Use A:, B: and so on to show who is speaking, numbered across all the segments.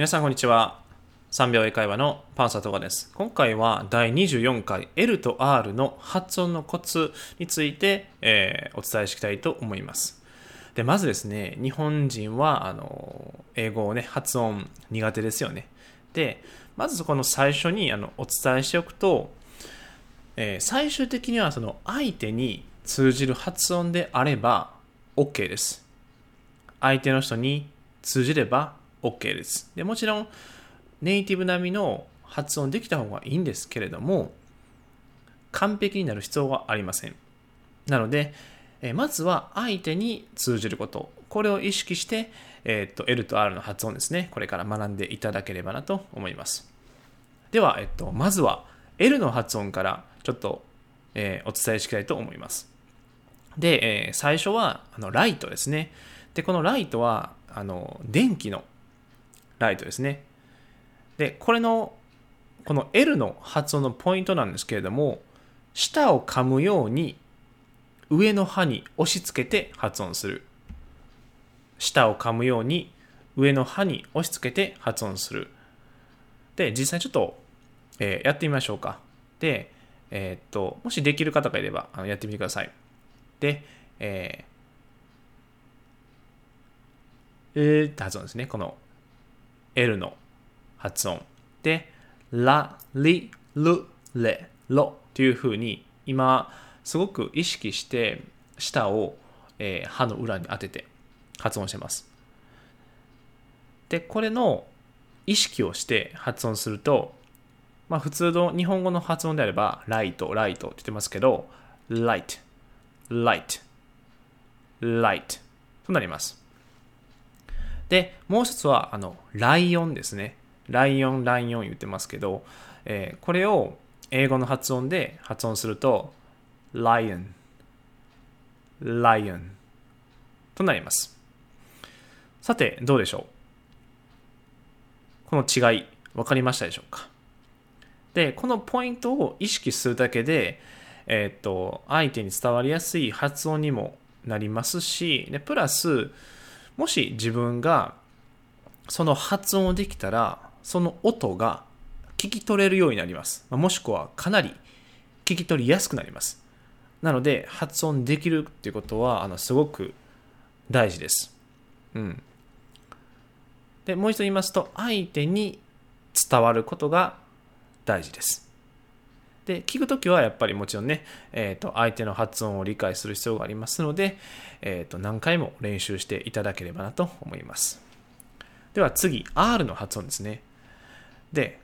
A: 皆さんこんにちは。3秒英会話のパンサートガです。今回は第24回 L と R の発音のコツについて、えー、お伝えしたいと思います。で、まずですね、日本人は、あの、英語をね、発音苦手ですよね。で、まずそこの最初にあのお伝えしておくと、えー、最終的にはその相手に通じる発音であれば OK です。相手の人に通じれば OK です。でもちろんネイティブ並みの発音できた方がいいんですけれども完璧になる必要はありません。なので、えまずは相手に通じること。これを意識して、えっと L と R の発音ですね。これから学んでいただければなと思います。では、えっと、まずは L の発音からちょっと、えー、お伝えしたいと思います。で、えー、最初はあのライトですね。で、このライトはあの電気のライトですね。で、これの、この L の発音のポイントなんですけれども、舌を噛むように上の歯に押し付けて発音する。舌を噛むように上の歯に押し付けて発音する。で、実際ちょっと、えー、やってみましょうか。で、えー、っと、もしできる方がいればあのやってみてください。で、えー、えーって発音ですね。この L の発音。で、ラ、リ、ル、レ、ロというふうに今すごく意識して舌を、えー、歯の裏に当てて発音してます。で、これの意識をして発音すると、まあ普通の日本語の発音であれば、ライト、ライトって言ってますけど、light, light, light となります。で、もう一つは、あの、ライオンですね。ライオン、ライオン言ってますけど、えー、これを英語の発音で発音すると、lion, lion となります。さて、どうでしょう？この違い、分かりましたでしょうか？で、このポイントを意識するだけで、えー、っと、相手に伝わりやすい発音にもなりますし、でプラス、もし自分がその発音をできたら、その音が聞き取れるようになります。もしくはかなり聞き取りやすくなります。なので、発音できるっていうことは、あの、すごく大事です。うん。で、もう一度言いますと、相手に伝わることが大事です。で、聞くときはやっぱりもちろんね、えっ、ー、と、相手の発音を理解する必要がありますので、えっ、ー、と、何回も練習していただければなと思います。では次、R の発音ですね。で、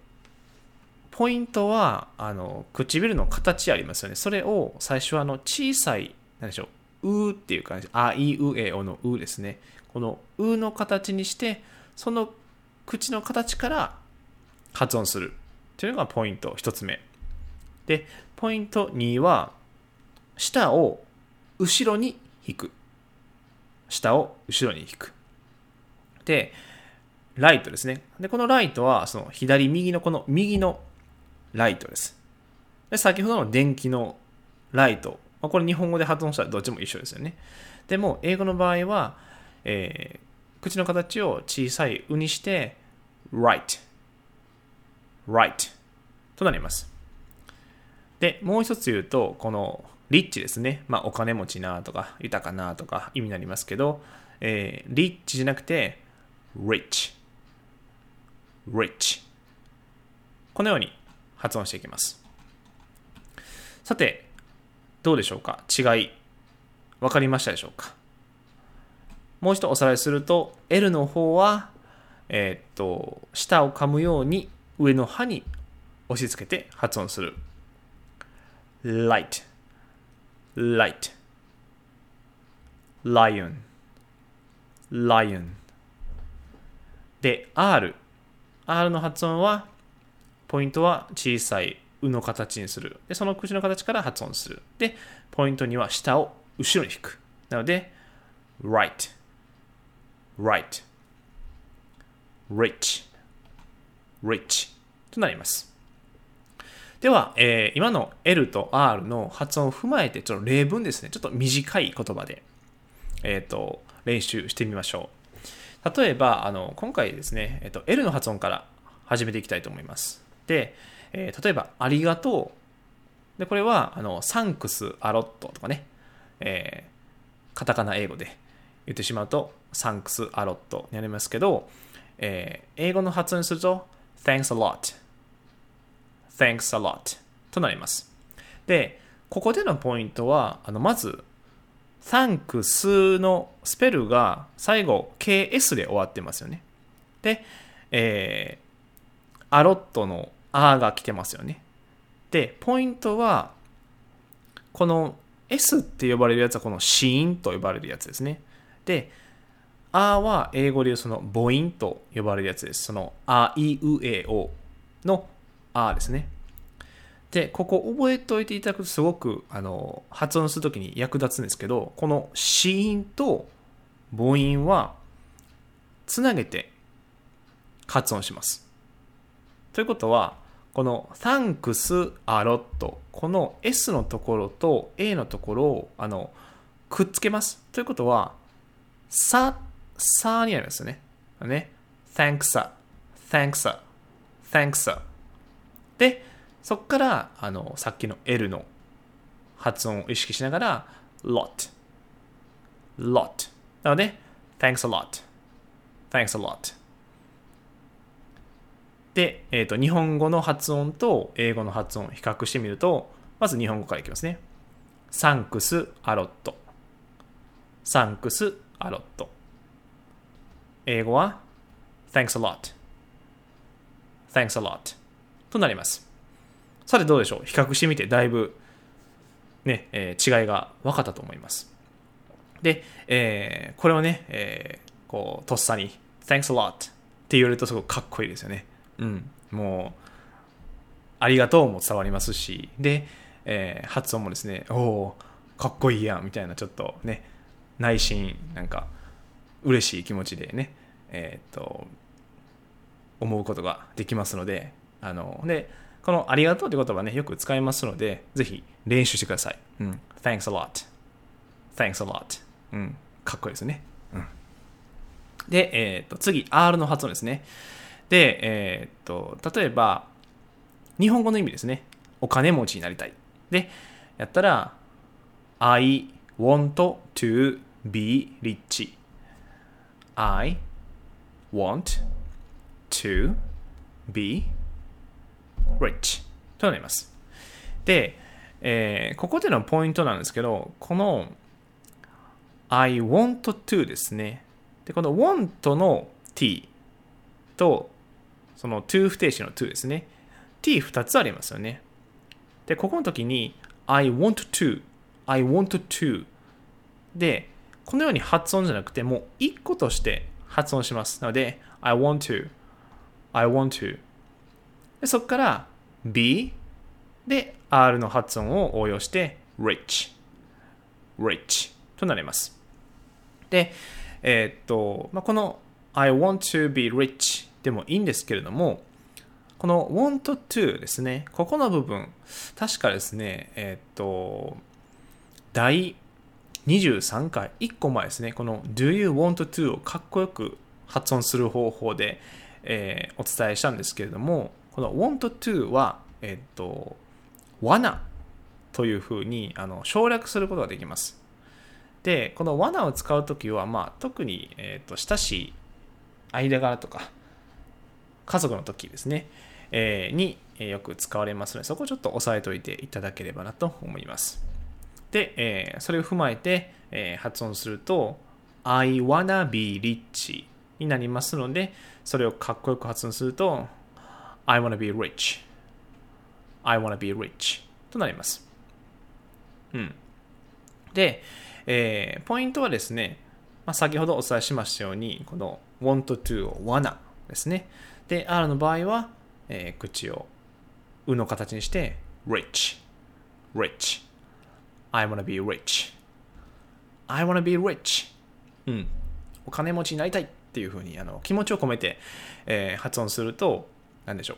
A: ポイントは、あの、唇の形ありますよね。それを最初はあの小さい、何でしょう、うっていう感じ、あいうえおのうですね。このうの形にして、その口の形から発音するというのがポイント1つ目。で、ポイント2は、舌を後ろに引く。舌を後ろに引く。で、ライトですね。で、このライトは、その左、右のこの右のライトです。で、先ほどの電気のライト。まあ、これ日本語で発音したらどっちも一緒ですよね。でも、英語の場合は、えー、口の形を小さい「う」にして、right, right となります。で、もう一つ言うと、このリッチですね。まあ、お金持ちなとか、豊かなとか意味になりますけど、えー、リッチじゃなくて、rich rich このように発音していきます。さてどうでしょうか？違い。分かりましたでしょうか？もう一度おさらいすると L の方はえー、っと舌を噛むように上の歯に押し付けて発音する。Light. Light. Lion. Lion. で R R の発音は、ポイントは小さい、うの形にする。で、その口の形から発音する。で、ポイントには下を後ろに引く。なので、right, right, rich, rich. となります。では、えー、今の L と R の発音を踏まえて、ちょっと例文ですね。ちょっと短い言葉で、えっ、ー、と、練習してみましょう。例えば、あの、今回ですね、えっと、L の発音から始めていきたいと思います。で、えー例えば、ありがとう。で、これは、あの、サンクス、アロットとかね、えーカタカナ英語で言ってしまうと、サンクス、アロットになりますけど、えー英語の発音すると、thanks a lot。Thanks a lot となります。で、ここでのポイントは、あの、まず、thanks のスペルが最後 KS で終わってますよね。で、えー、アロットのあが来てますよね。で、ポイントは、この S って呼ばれるやつはこの子音と呼ばれるやつですね。で、あは英語で言うその母音と呼ばれるやつです。そのあいうえおのあですね。で、ここ覚えておいていただくとすごくあの発音するときに役立つんですけど、この子音と母音はつなげて発音します。ということは、この thanks a lot この S のところと A のところをあのくっつけます。ということは、さ、さになりますよね。ね。thanks a, thanks a, thanks a. で、そこからあのさっきの L の発音を意識しながら lot, lot. なので、thanks a lot, thanks a lot. で、えーと、日本語の発音と英語の発音を比較してみると、まず日本語からいきますね。サンクスアロット。サンクスアロット。英語は Thanks a lot. Thanks a lot. となります。さてどうでしょう？比較してみてだいぶね、えー違いが分かったと思います。で、えーこれをね、えーこう、とっさに Thanks a lot って言われるとすごくかっこいいですよね。うん。もう、ありがとうも伝わりますし、で、えー発音もですね、おおかっこいいやんみたいなちょっとね、内心なんか嬉しい気持ちでね、えーっと、思うことができますので、あの、で、このありがとうって言葉ね、よく使いますので、ぜひ練習してください。うん。Thanks a lot. Thanks a lot. うん。かっこいいですね。うん。で、えーっと、次、R の発音ですね。で、えーっと、例えば、日本語の意味ですね。お金持ちになりたい。で、やったら、I want to be rich. I want to be rich となります。で、えーここでのポイントなんですけど、この I want to ですね。で、この want の t と、その to 不定詞の to ですね。t2 つありますよね。で、ここの時に I want to, I want to で、このように発音じゃなくて、もう一個として発音します。なので、I want to, I want to でそこから B で R の発音を応用して rich, rich となります。で、えーっと、まあ、この I want to be rich でもいいんですけれども、この want to ですね、ここの部分、確かですね、えーっと、第23回、1個前ですね、この Do you want to をかっこよく発音する方法で、えーお伝えしたんですけれども、この want to は、えっと、罠というふうにあの省略することができます。で、この罠を使うときは、まあ、特に、えっと親しい間柄とか、家族の時ですね、えーによく使われますので、そこをちょっと押さえておいていただければなと思います。で、えーそれを踏まえて、えー発音すると、I wanna be rich になりますので、それをかっこよく発音すると、I wanna be rich. I wanna be rich となります。うん。で、えーポイントはですね、まあ、先ほどお伝えしましたように、この want to を wanna ですね。で、R の場合は、えー口をうの形にして、rich, rich, I wanna be rich, I wanna be rich. うん。お金持ちになりたいっていうふうにあの気持ちを込めて、えー発音すると、なんでしょう。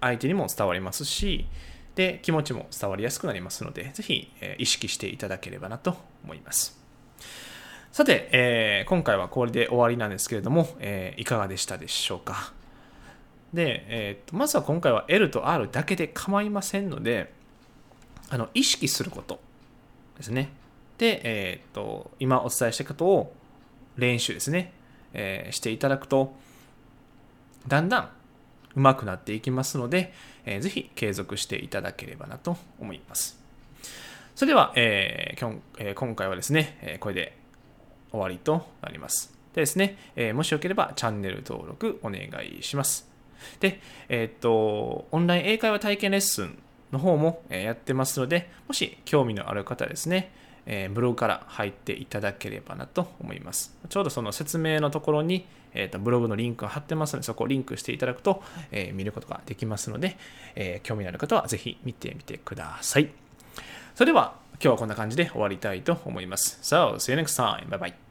A: 相手にも伝わりますし、で、気持ちも伝わりやすくなりますので、ぜひ、え意識していただければなと思います。さて、えー今回はこれで終わりなんですけれども、えーいかがでしたでしょうか。で、えーとまずは今回は L と R だけで構いませんので、あの意識することですね。で、えーと今お伝えしたことを練習ですね、えーしていただくと、だんだん上手くなっていきますので、えーぜひ継続していただければなと思います。それでは、えーきょんえー今回はですね、えこれで終わりとなります。でですね、えもしよければチャンネル登録お願いします。で、えっと、オンライン英会話体験レッスンの方もやってますので、もし興味のある方ですね、えブログから入っていただければなと思います。ちょうどその説明のところに、えーとブログのリンクを貼ってますので、そこをリンクしていただくと、えー見ることができますので、えー興味のある方はぜひ見てみてください。それでは今日はこんな感じで終わりたいと思います。So, see you next time. Bye bye.